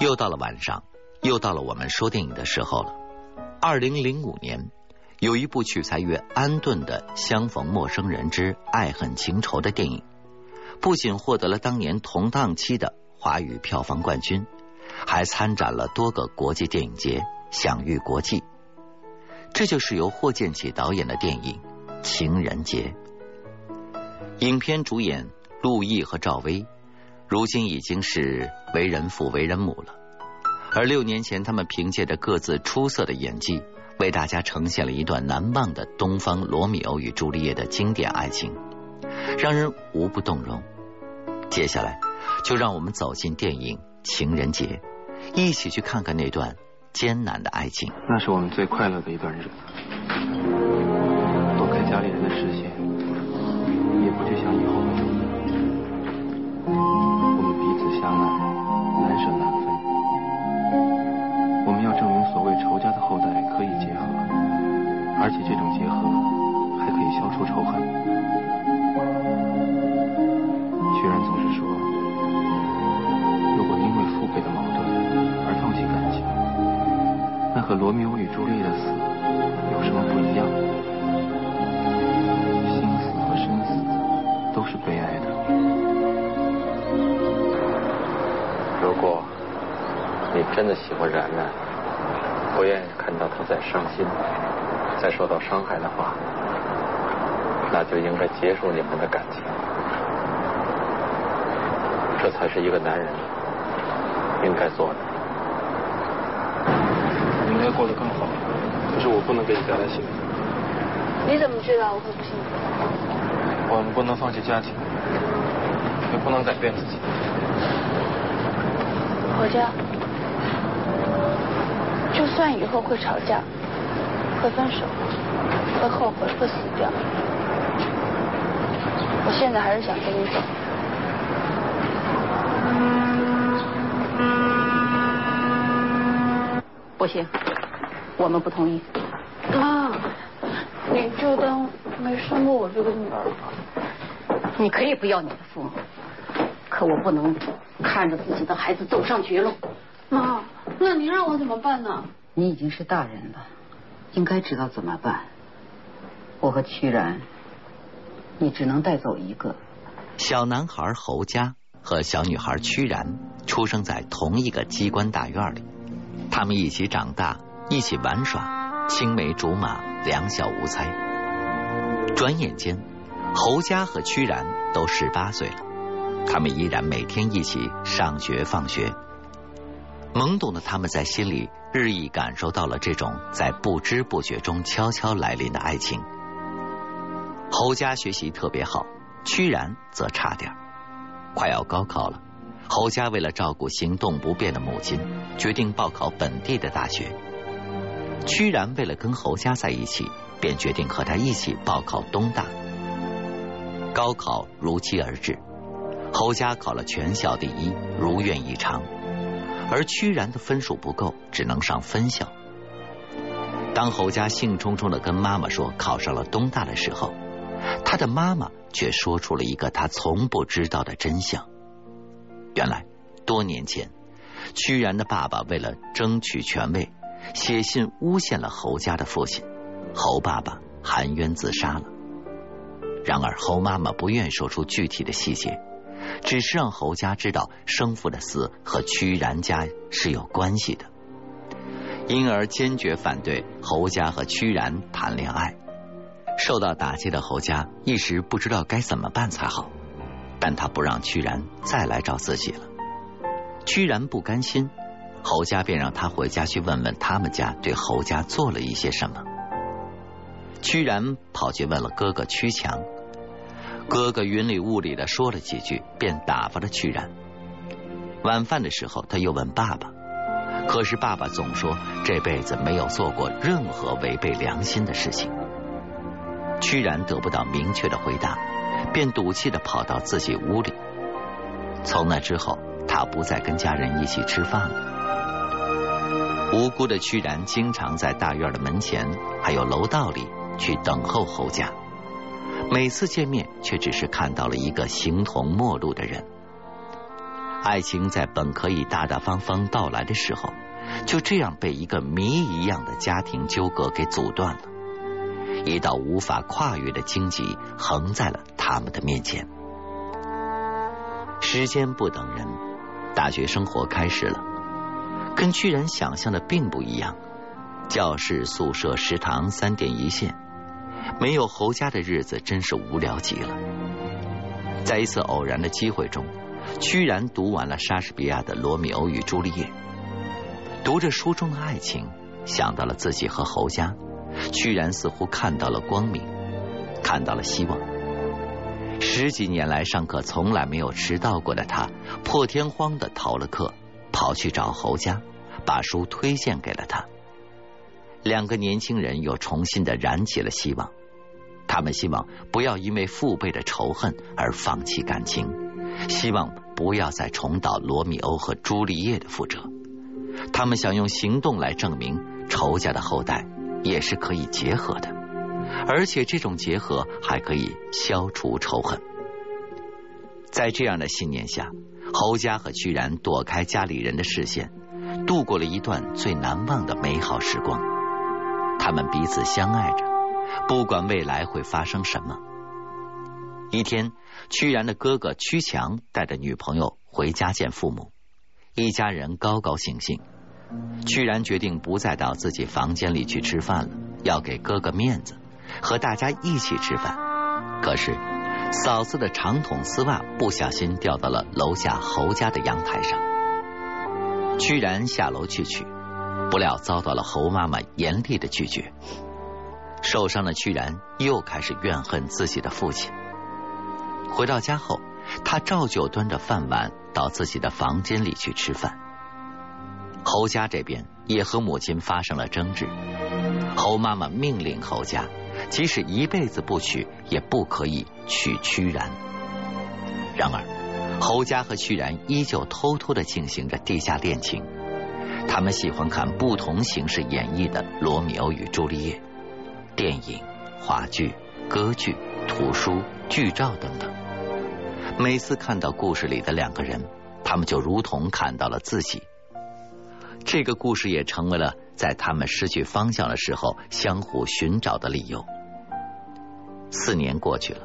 又到了晚上，又到了我们说电影的时候了。二零零五年，有一部取材于安顿的《相逢陌生人之爱恨情仇》的电影，不仅获得了当年同档期的华语票房冠军，还参展了多个国际电影节，享誉国际。这就是由霍建起导演的电影《情人节》。影片主演陆毅和赵薇。如今已经是为人父为人母了，而六年前他们凭借着各自出色的演技，为大家呈现了一段难忘的东方罗密欧与朱丽叶的经典爱情，让人无不动容。接下来，就让我们走进电影《情人节》，一起去看看那段艰难的爱情。那是我们最快乐的一段日子，躲开家里人的视朱莉的死有什么不一样？心死和生死都是悲哀的。如果你真的喜欢然然，不愿意看到她再伤心、再受到伤害的话，那就应该结束你们的感情。这才是一个男人应该做的。应该过得更不能给你带来幸福。你怎么知道我会不幸福？我们不能放弃家庭，也不能改变自己。回家，就算以后会吵架、会分手、会后悔、会死掉，我现在还是想跟你走。不行，我们不同意。妈，你就当没生过我这个女儿吧。你可以不要你的父母，可我不能。看着自己的孩子走上绝路，妈，那您让我怎么办呢？你已经是大人了，应该知道怎么办。我和屈然，你只能带走一个。小男孩侯家和小女孩屈然出生在同一个机关大院里，他们一起长大，一起玩耍，青梅竹马，两小无猜。转眼间，侯家和屈然都十八岁了。他们依然每天一起上学放学，懵懂的他们在心里日益感受到了这种在不知不觉中悄悄来临的爱情。侯家学习特别好，屈然则差点。快要高考了，侯家为了照顾行动不便的母亲，决定报考本地的大学。屈然为了跟侯家在一起，便决定和他一起报考东大。高考如期而至。侯家考了全校第一，如愿以偿，而屈然的分数不够，只能上分校。当侯家兴冲冲的跟妈妈说考上了东大的时候，他的妈妈却说出了一个他从不知道的真相：原来多年前，屈然的爸爸为了争取权位，写信诬陷了侯家的父亲，侯爸爸含冤自杀了。然而侯妈妈不愿说出具体的细节。只是让侯家知道生父的死和屈然家是有关系的，因而坚决反对侯家和屈然谈恋爱。受到打击的侯家一时不知道该怎么办才好，但他不让屈然再来找自己了。屈然不甘心，侯家便让他回家去问问他们家对侯家做了一些什么。屈然跑去问了哥哥屈强。哥哥云里雾里的说了几句，便打发了屈然。晚饭的时候，他又问爸爸，可是爸爸总说这辈子没有做过任何违背良心的事情。屈然得不到明确的回答，便赌气的跑到自己屋里。从那之后，他不再跟家人一起吃饭了。无辜的屈然经常在大院的门前还有楼道里去等候侯家。每次见面，却只是看到了一个形同陌路的人。爱情在本可以大大方方到来的时候，就这样被一个谜一样的家庭纠葛给阻断了。一道无法跨越的荆棘横在了他们的面前。时间不等人，大学生活开始了，跟屈然想象的并不一样。教室、宿舍、食堂三点一线，没有侯家的日子真是无聊极了。在一次偶然的机会中，居然读完了莎士比亚的《罗密欧与朱丽叶》，读着书中的爱情，想到了自己和侯家。居然似乎看到了光明，看到了希望。十几年来上课从来没有迟到过的他，破天荒的逃了课，跑去找侯家，把书推荐给了他。两个年轻人又重新的燃起了希望。他们希望不要因为父辈的仇恨而放弃感情，希望不要再重蹈罗密欧和朱丽叶的覆辙。他们想用行动来证明仇家的后代。也是可以结合的，而且这种结合还可以消除仇恨。在这样的信念下，侯家和居然躲开家里人的视线，度过了一段最难忘的美好时光。他们彼此相爱着，不管未来会发生什么。一天，屈然的哥哥屈强带着女朋友回家见父母，一家人高高兴兴。屈然决定不再到自己房间里去吃饭了，要给哥哥面子，和大家一起吃饭。可是嫂子的长筒丝袜不小心掉到了楼下侯家的阳台上，居然下楼去取，不料遭到了侯妈妈严厉的拒绝。受伤的居然又开始怨恨自己的父亲。回到家后，他照旧端着饭碗到自己的房间里去吃饭。侯家这边也和母亲发生了争执，侯妈妈命令侯家，即使一辈子不娶，也不可以娶屈然。然而，侯家和屈然依旧偷偷的进行着地下恋情。他们喜欢看不同形式演绎的《罗密欧与朱丽叶》电影、话剧、歌剧、图书、剧照等等。每次看到故事里的两个人，他们就如同看到了自己。这个故事也成为了在他们失去方向的时候相互寻找的理由。四年过去了，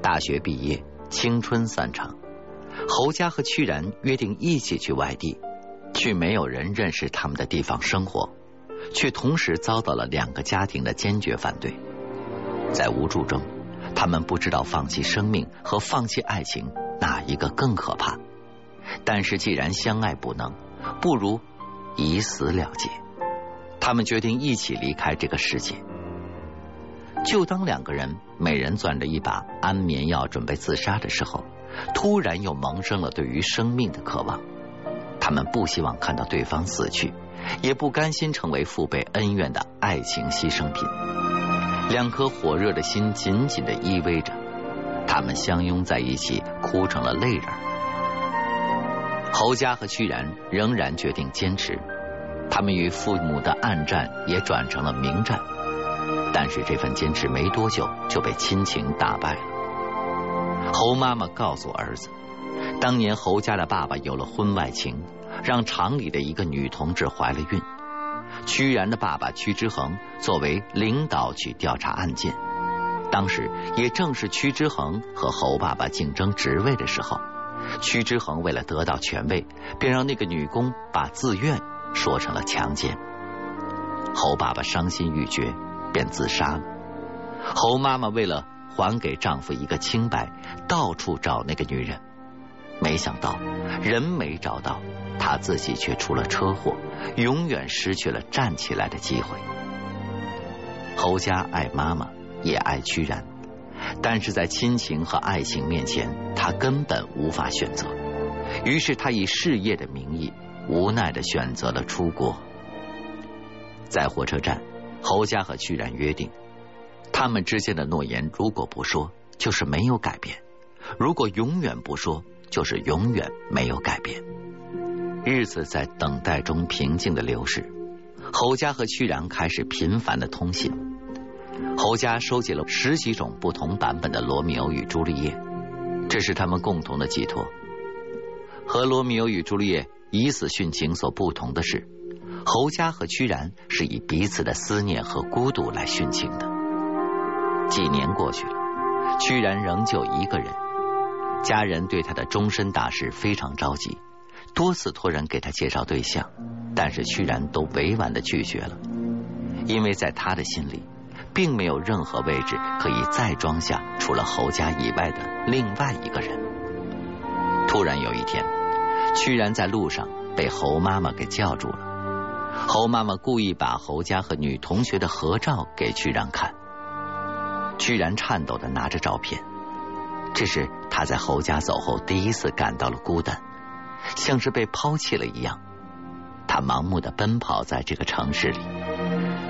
大学毕业，青春散场，侯家和屈然约定一起去外地，去没有人认识他们的地方生活，却同时遭到了两个家庭的坚决反对。在无助中，他们不知道放弃生命和放弃爱情哪一个更可怕。但是既然相爱不能，不如。以死了结，他们决定一起离开这个世界。就当两个人每人攥着一把安眠药准备自杀的时候，突然又萌生了对于生命的渴望。他们不希望看到对方死去，也不甘心成为父辈恩怨的爱情牺牲品。两颗火热的心紧紧的依偎着，他们相拥在一起，哭成了泪人。侯家和屈然仍然决定坚持，他们与父母的暗战也转成了明战，但是这份坚持没多久就被亲情打败了。侯妈妈告诉儿子，当年侯家的爸爸有了婚外情，让厂里的一个女同志怀了孕。屈然的爸爸屈之恒作为领导去调查案件，当时也正是屈之恒和侯爸爸竞争职位的时候。屈之恒为了得到权位，便让那个女工把自愿说成了强奸。侯爸爸伤心欲绝，便自杀了。侯妈妈为了还给丈夫一个清白，到处找那个女人，没想到人没找到，她自己却出了车祸，永远失去了站起来的机会。侯家爱妈妈，也爱屈然。但是在亲情和爱情面前，他根本无法选择。于是他以事业的名义，无奈的选择了出国。在火车站，侯家和屈然约定，他们之间的诺言，如果不说，就是没有改变；如果永远不说，就是永远没有改变。日子在等待中平静的流逝，侯家和屈然开始频繁的通信。侯家收集了十几种不同版本的《罗密欧与朱丽叶》，这是他们共同的寄托。和罗密欧与朱丽叶以死殉情所不同的是，侯家和屈然是以彼此的思念和孤独来殉情的。几年过去了，屈然仍旧一个人，家人对他的终身大事非常着急，多次托人给他介绍对象，但是屈然都委婉的拒绝了，因为在他的心里，并没有任何位置可以再装下除了侯家以外的另外一个人。突然有一天，屈然在路上被侯妈妈给叫住了。侯妈妈故意把侯家和女同学的合照给屈然看，屈然颤抖的拿着照片。这是他在侯家走后第一次感到了孤单，像是被抛弃了一样。他盲目的奔跑在这个城市里，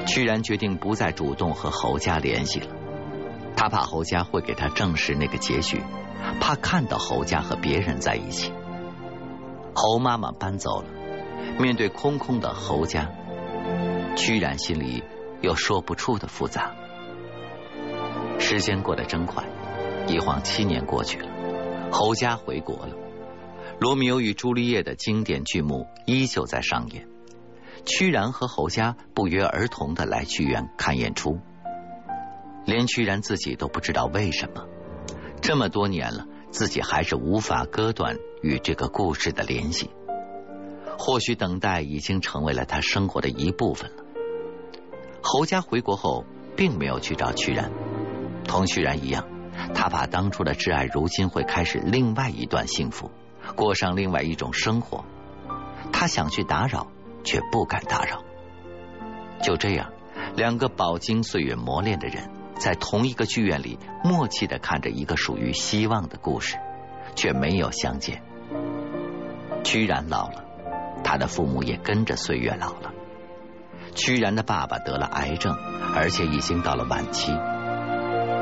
屈然决定不再主动和侯家联系了。他怕侯家会给他证实那个结局，怕看到侯家和别人在一起。侯妈妈搬走了，面对空空的侯家，屈然心里有说不出的复杂。时间过得真快，一晃七年过去了，侯家回国了。《罗密欧与朱丽叶》的经典剧目依旧在上演，屈然和侯家不约而同的来剧院看演出，连屈然自己都不知道为什么，这么多年了，自己还是无法割断与这个故事的联系。或许等待已经成为了他生活的一部分了。侯家回国后，并没有去找屈然，同屈然一样，他怕当初的挚爱如今会开始另外一段幸福。过上另外一种生活，他想去打扰，却不敢打扰。就这样，两个饱经岁月磨练的人，在同一个剧院里默契的看着一个属于希望的故事，却没有相见。屈然老了，他的父母也跟着岁月老了。屈然的爸爸得了癌症，而且已经到了晚期。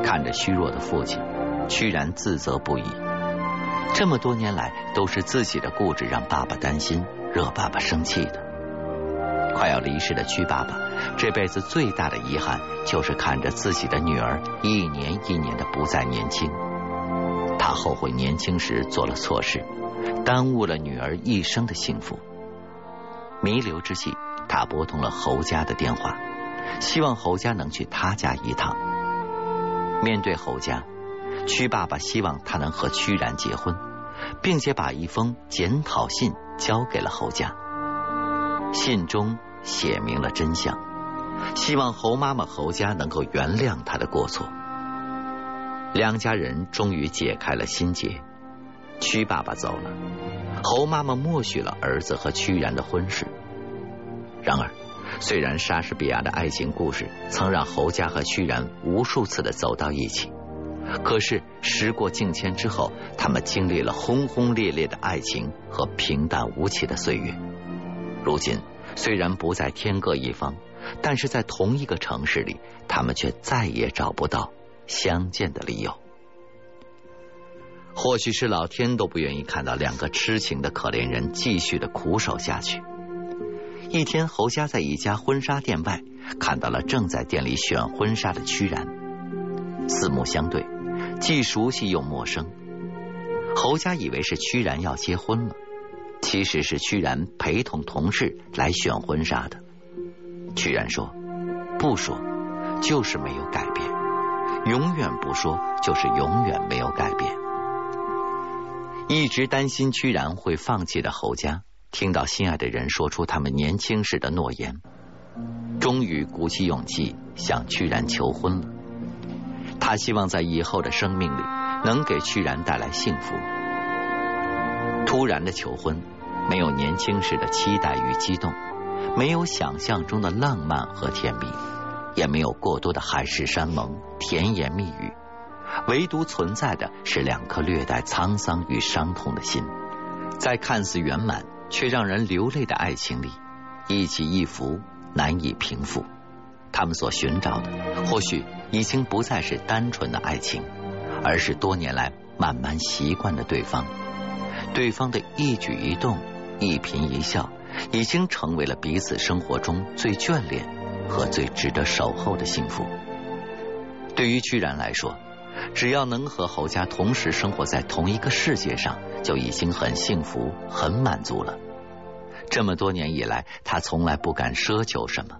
看着虚弱的父亲，屈然自责不已。这么多年来，都是自己的固执让爸爸担心，惹爸爸生气的。快要离世的屈爸爸，这辈子最大的遗憾就是看着自己的女儿一年一年的不再年轻。他后悔年轻时做了错事，耽误了女儿一生的幸福。弥留之际，他拨通了侯家的电话，希望侯家能去他家一趟。面对侯家。屈爸爸希望他能和屈然结婚，并且把一封检讨信交给了侯家。信中写明了真相，希望侯妈妈侯家能够原谅他的过错。两家人终于解开了心结。屈爸爸走了，侯妈妈默许了儿子和屈然的婚事。然而，虽然莎士比亚的爱情故事曾让侯家和屈然无数次的走到一起。可是时过境迁之后，他们经历了轰轰烈烈的爱情和平淡无奇的岁月。如今虽然不在天各一方，但是在同一个城市里，他们却再也找不到相见的理由。或许是老天都不愿意看到两个痴情的可怜人继续的苦守下去。一天，侯家在一家婚纱店外看到了正在店里选婚纱的屈然，四目相对。既熟悉又陌生，侯家以为是屈然要结婚了，其实是屈然陪同同事来选婚纱的。屈然说：“不说，就是没有改变；永远不说，就是永远没有改变。”一直担心屈然会放弃的侯家，听到心爱的人说出他们年轻时的诺言，终于鼓起勇气向屈然求婚了。他希望在以后的生命里能给屈然带来幸福。突然的求婚，没有年轻时的期待与激动，没有想象中的浪漫和甜蜜，也没有过多的海誓山盟、甜言蜜语，唯独存在的是两颗略带沧桑与伤痛的心，在看似圆满却让人流泪的爱情里，一起一伏，难以平复。他们所寻找的，或许。已经不再是单纯的爱情，而是多年来慢慢习惯的对方。对方的一举一动、一颦一笑，已经成为了彼此生活中最眷恋和最值得守候的幸福。对于居然来说，只要能和侯家同时生活在同一个世界上，就已经很幸福、很满足了。这么多年以来，他从来不敢奢求什么。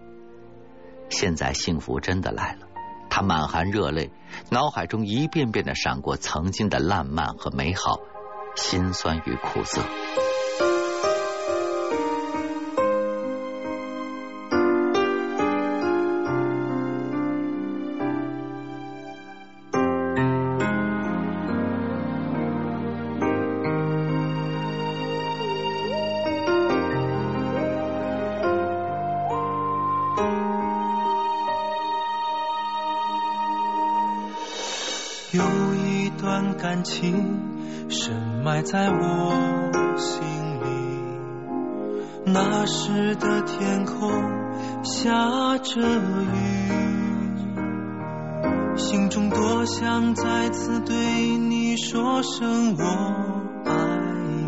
现在幸福真的来了，他满含热泪，脑海中一遍遍的闪过曾经的烂漫和美好，心酸与苦涩。有一段感情深埋在我心里。那时的天空下着雨，心中多想再次对你说声我爱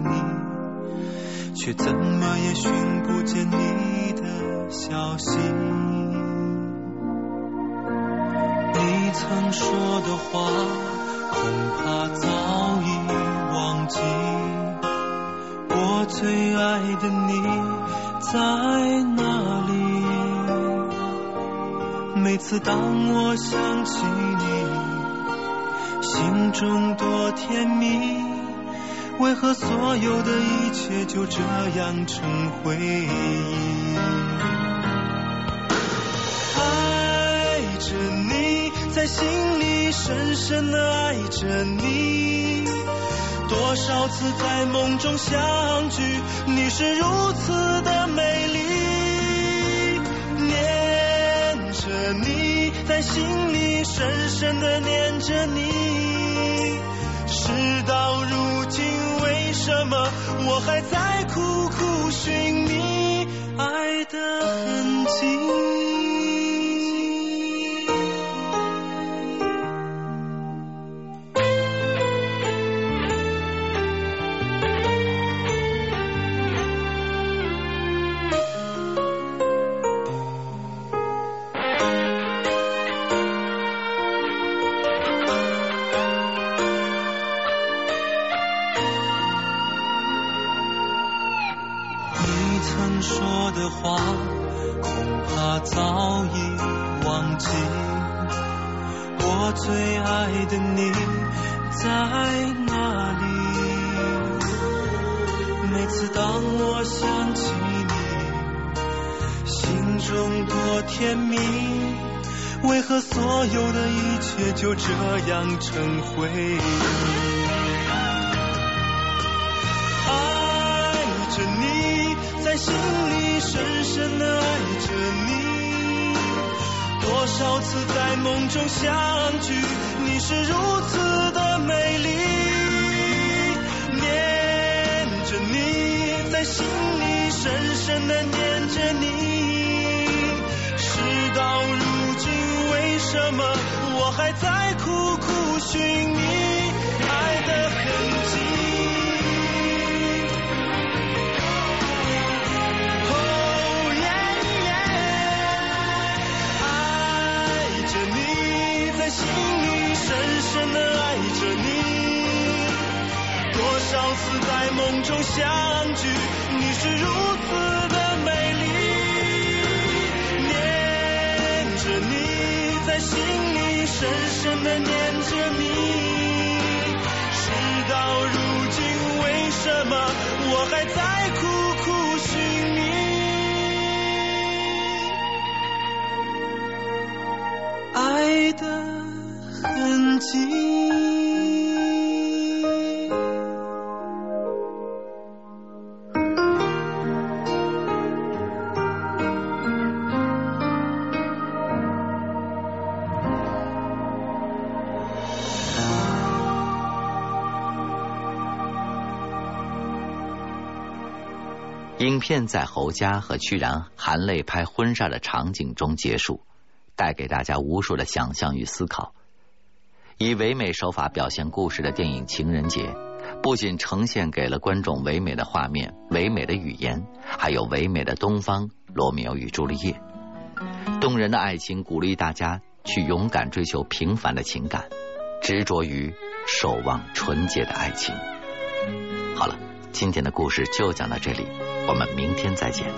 你，却怎么也寻不见你的消息。你曾说的话。恐怕早已记，我最爱的你在哪里？每次当我想起你，心中多甜蜜。为何所有的一切就这样成回忆？爱着你，在心里。深深的爱着你，多少次在梦中相聚，你是如此的美丽。念着你，在心里深深的念着你，事到如今，为什么我还在苦苦寻觅爱的痕迹？说的话恐怕早已忘记我最爱的你在哪里？每次当我想起你心中多甜蜜为何所有的一切就这样成回忆心里深深的爱着你。多少次在梦中相聚，你是如此的美丽。念着你，在心里深深的念着你。事到如今，为什么？我还在苦苦寻觅爱的痕深深的爱着你，多少次在梦中相聚，你是如此的美丽，念着你在心里。深深的念着你，事到如今，为什么我还在苦苦寻觅？爱的痕迹？影片在侯家和屈然含泪拍婚纱的场景中结束，带给大家无数的想象与思考。以唯美手法表现故事的电影《情人节》，不仅呈现给了观众唯美的画面、唯美的语言，还有唯美的东方罗密欧与朱丽叶。动人的爱情鼓励大家去勇敢追求平凡的情感，执着于守望纯洁的爱情。好了，今天的故事就讲到这里，我们明天再见。